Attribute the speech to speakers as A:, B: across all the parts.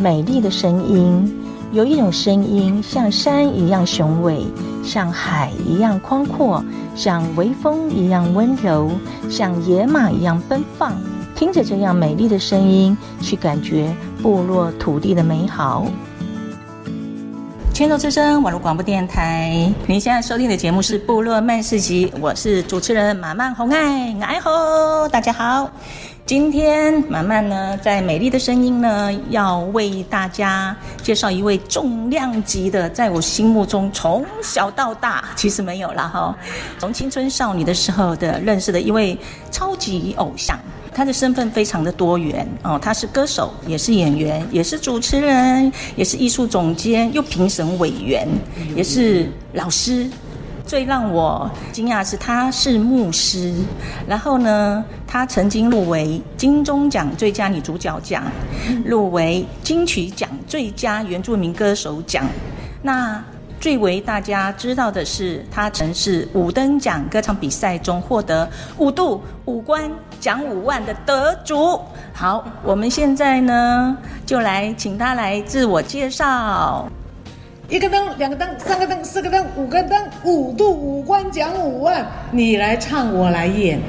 A: 美丽的声音。有一种声音像山一样雄伟，像海一样宽阔，像微风一样温柔，像野马一样奔放。听着这样美丽的声音，去感觉部落土地的美好。牵手之声网络广播电台，您现在收听的节目是《部落慢市集》，我是主持人马曼红爱，爱吼，大家好。今天满满呢，在美丽的声音呢，要为大家介绍一位重量级的，在我心目中从小到大其实没有了哈，从青春少女的时候的认识的一位超级偶像。他的身份非常的多元哦，他是歌手，也是演员，也是主持人，也是艺术总监，又评审委员，也是老师。最让我惊讶是，他是牧师。然后呢，他曾经入围金钟奖最佳女主角奖，入围金曲奖最佳原住民歌手奖。那最为大家知道的是，他曾是五等奖歌唱比赛中获得五度五冠奖五万的得主。好，我们现在呢，就来请他来自我介绍。
B: 一个灯，两个灯，三个灯，四个灯，五个灯，五度五关奖五万，你来唱，我来演，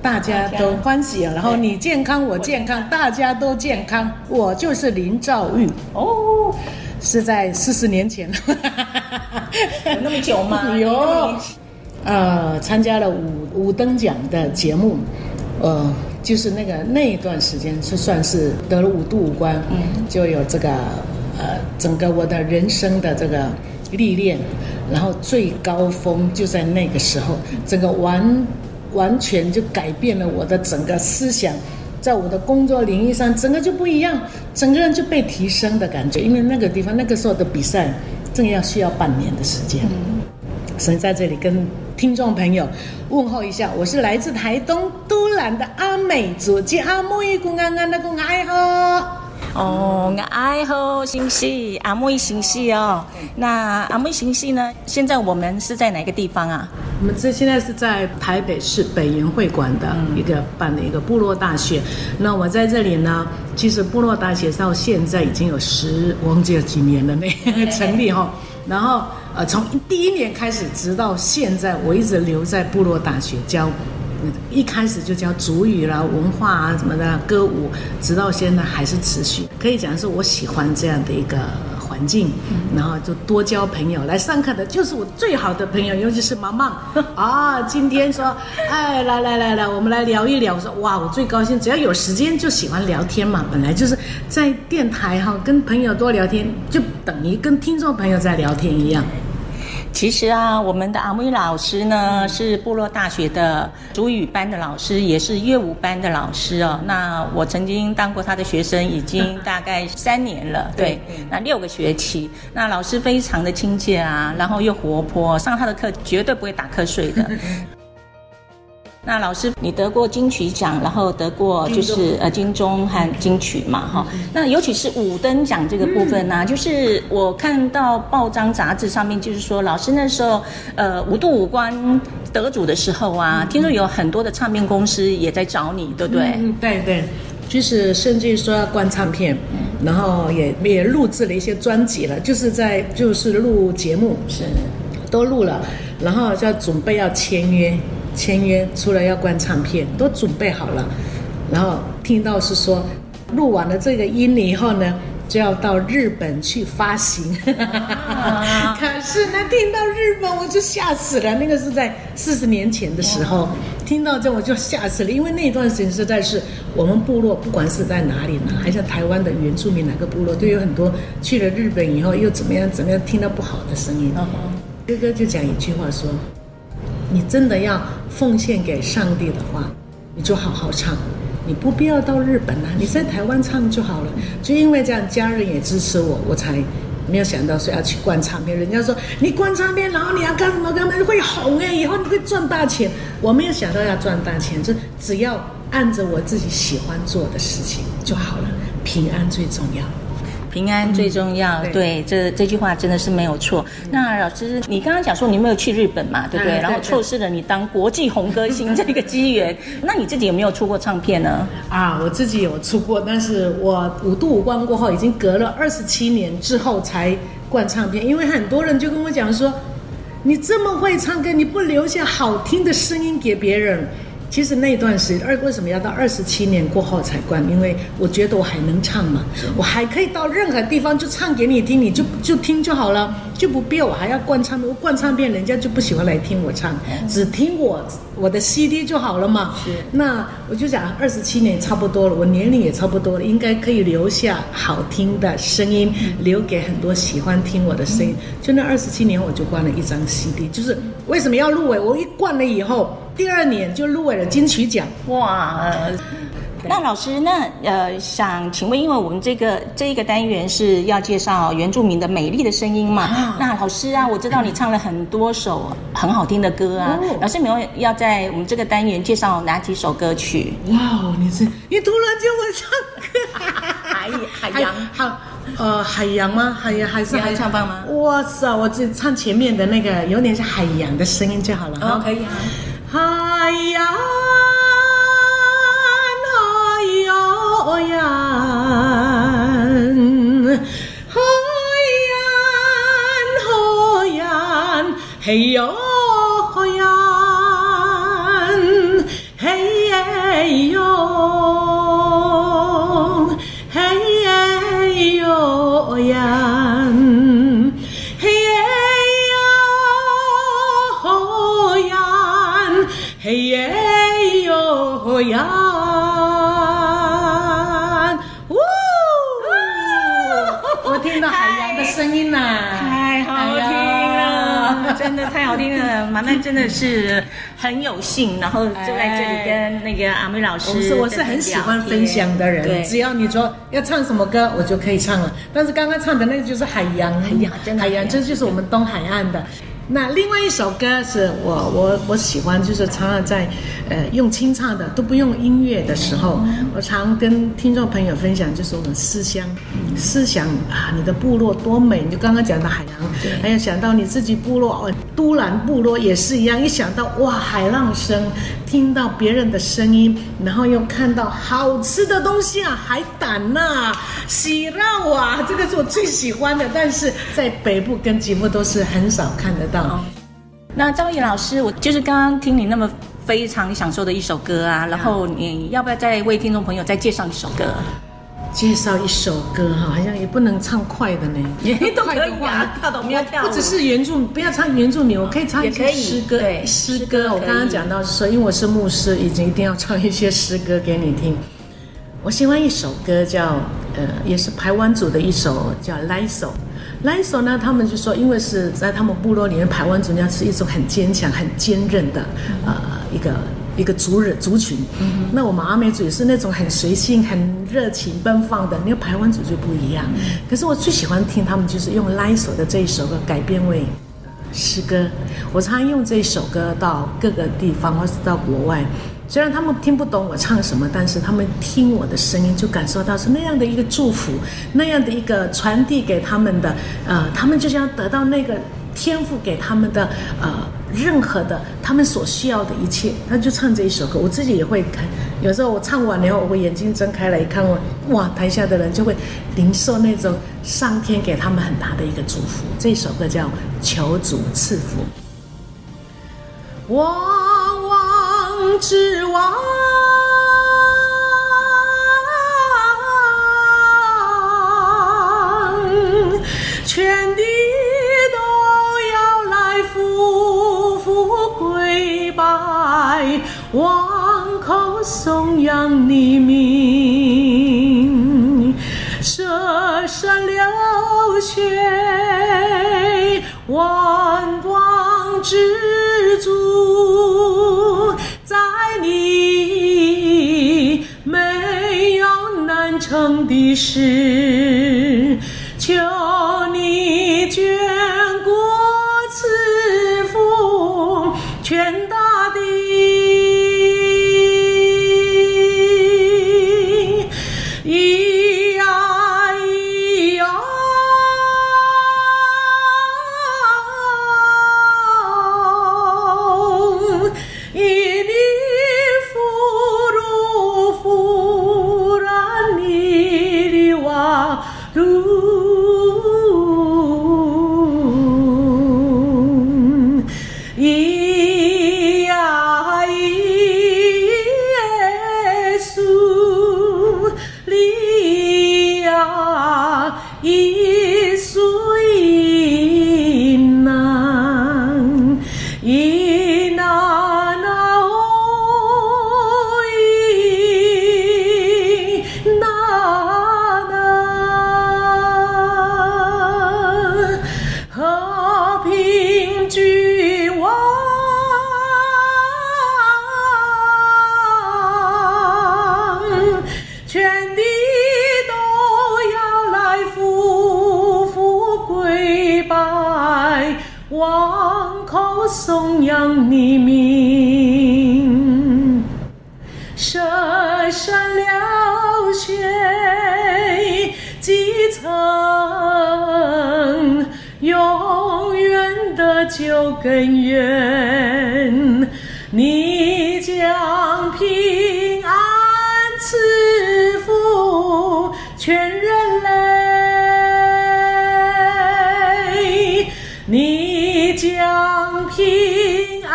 B: 大家都欢喜。然后你健康，我健康，大家都健康。我就是林兆玉哦。是在四十年前，
A: 有那么久吗？
B: 有，呃，参加了五五灯奖的节目，呃，就是那个那一段时间是算是得了五度五关，嗯，就有这个呃，整个我的人生的这个历练，然后最高峰就在那个时候，整个完完全就改变了我的整个思想。在我的工作领域上，整个就不一样，整个人就被提升的感觉。因为那个地方那个时候的比赛，正要需要半年的时间。所以在这里跟听众朋友问候一下，我是来自台东都兰的阿美族，及阿木伊姑安安的姑爱好。
A: 哦，我爱好新戏，阿妹新戏哦。那阿妹新戏呢？现在我们是在哪个地方啊？
B: 我们这现在是在台北市北园会馆的一个办的一个部落大学。那我在这里呢，其实部落大学到现在已经有十，我忘记了几年了呢，成立哈。然后呃，从第一年开始，直到现在，我一直留在部落大学教。一开始就教主语啦、文化啊什么的歌舞，直到现在还是持续。可以讲是我喜欢这样的一个环境，然后就多交朋友。来上课的就是我最好的朋友，尤其是妈妈 啊。今天说，哎，来来来来，我们来聊一聊。我说哇，我最高兴，只要有时间就喜欢聊天嘛。本来就是在电台哈，跟朋友多聊天，就等于跟听众朋友在聊天一样。
A: 其实啊，我们的阿木老师呢，是部落大学的主语班的老师，也是乐舞班的老师哦。那我曾经当过他的学生，已经大概三年了。对，那六个学期。那老师非常的亲切啊，然后又活泼，上他的课绝对不会打瞌睡的。那老师，你得过金曲奖，然后得过就是呃金钟和金曲嘛，哈。那尤其是五等奖这个部分呢、啊，就是我看到报章杂志上面，就是说老师那时候呃五度五关得主的时候啊，听说有很多的唱片公司也在找你，对不对？
B: 嗯，对对，就是甚至于说要灌唱片，然后也也录制了一些专辑了，就是在就是录节目是。都录了，然后就要准备要签约。签约除了要灌唱片，都准备好了，然后听到是说录完了这个音了以后呢，就要到日本去发行。啊、可是呢，听到日本我就吓死了。那个是在四十年前的时候，听到这我就吓死了，因为那段时间实在是我们部落不管是在哪里呢，还是台湾的原住民哪个部落，都有很多去了日本以后又怎么样怎么样，听到不好的声音。哥哥就讲一句话说。你真的要奉献给上帝的话，你就好好唱，你不必要到日本啊，你在台湾唱就好了。就因为这样，家人也支持我，我才没有想到说要去灌唱片。人家说你灌唱片，然后你要干什么干嘛会红哎，以后你会赚大钱。我没有想到要赚大钱，就只要按着我自己喜欢做的事情就好了，平安最重要。
A: 平安最重要。嗯、对，对，这这句话真的是没有错。嗯、那老师，你刚刚讲说你没有去日本嘛，对不对？嗯、然后错失了你当国际红歌星 这个机缘。那你自己有没有出过唱片呢？
B: 啊，我自己有出过，但是我五度五关过后，已经隔了二十七年之后才灌唱片，因为很多人就跟我讲说，你这么会唱歌，你不留下好听的声音给别人。其实那段时间，二为什么要到二十七年过后才灌？因为我觉得我还能唱嘛，我还可以到任何地方就唱给你听，你就就听就好了，就不必我还要灌唱片。我灌唱片，人家就不喜欢来听我唱，只听我我的 CD 就好了嘛。是，那我就想二十七年差不多了，我年龄也差不多了，应该可以留下好听的声音，留给很多喜欢听我的声音。就那二十七年，我就灌了一张 CD，就是为什么要入围？我一灌了以后。第二年就入围了金曲奖，哇！呃、
A: 那老师，那呃，想请问，因为我们这个这一个单元是要介绍原住民的美丽的声音嘛？啊、那老师啊，我知道你唱了很多首很好听的歌啊，哦、老师有没有要在我们这个单元介绍哪几首歌曲？
B: 哇，你是你突然间会唱歌，海海洋好呃海洋吗？海洋还是海
A: 唱棒吗？
B: 哇塞，我只唱前面的那个有点像海洋的声音就好了。
A: 哦，可以啊。
B: 海洋，海洋，海洋，海洋，嘿哟，声音呐，
A: 太好听了，真的太好听了。马曼真的是很有幸，然后就在这里跟那个阿妹老师。
B: 我是我是很喜欢分享的人，只要你说要唱什么歌，我就可以唱了。但是刚刚唱的那个就是海洋，海洋真的，海洋这就是我们东海岸的。那另外一首歌是我我我喜欢，就是常常在，呃，用清唱的都不用音乐的时候，我常跟听众朋友分享，就是我们思乡，思想啊，你的部落多美，你就刚刚讲的海洋，还有想到你自己部落哦，都兰部落也是一样，一想到哇海浪声，听到别人的声音，然后又看到好吃的东西啊，海胆呐，喜肉啊，这个是我最喜欢的，但是在北部跟吉部都是很少看得到。
A: 那赵毅老师，我就是刚刚听你那么非常享受的一首歌啊，然后你要不要再为听众朋友再介绍一首歌？
B: 介绍一首歌哈，好像也不能唱快的呢，也
A: 都可以啊，跳的我们要跳。
B: 不只是原住，不要唱原住民，我可以唱一些诗歌。对，诗歌，我刚刚讲到说，因为我是牧师，已经一定要唱一些诗歌给你听。我喜欢一首歌叫呃，也是排湾族的一首叫《来首》。来首呢，他们就说，因为是在他们部落里面，排湾族人家是一种很坚强、很坚韧的，呃，一个一个族人族群。嗯、那我们阿美族也是那种很随性、很热情、奔放的，那个排湾族就不一样。嗯、可是我最喜欢听他们就是用来首的这一首歌改编为诗歌。我常用这一首歌到各个地方，或是到国外。虽然他们听不懂我唱什么，但是他们听我的声音就感受到是那样的一个祝福，那样的一个传递给他们的，呃，他们就想得到那个天赋给他们的，呃，任何的他们所需要的一切。他就唱这一首歌，我自己也会看。有时候我唱完了以后，我眼睛睁开来一看，我哇，台下的人就会领受那种上天给他们很大的一个祝福。这首歌叫《求主赐福》。哇。之望，全拜，望口颂扬你名，王口颂扬你名，深深了血几层，永远的救根源，你将平安赐福全人平安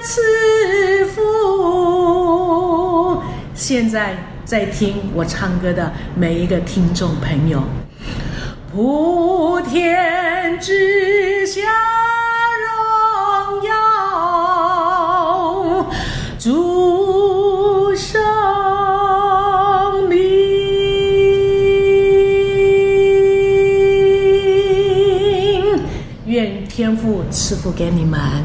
B: 赐福。现在在听我唱歌的每一个听众朋友，普天之下师傅给你们。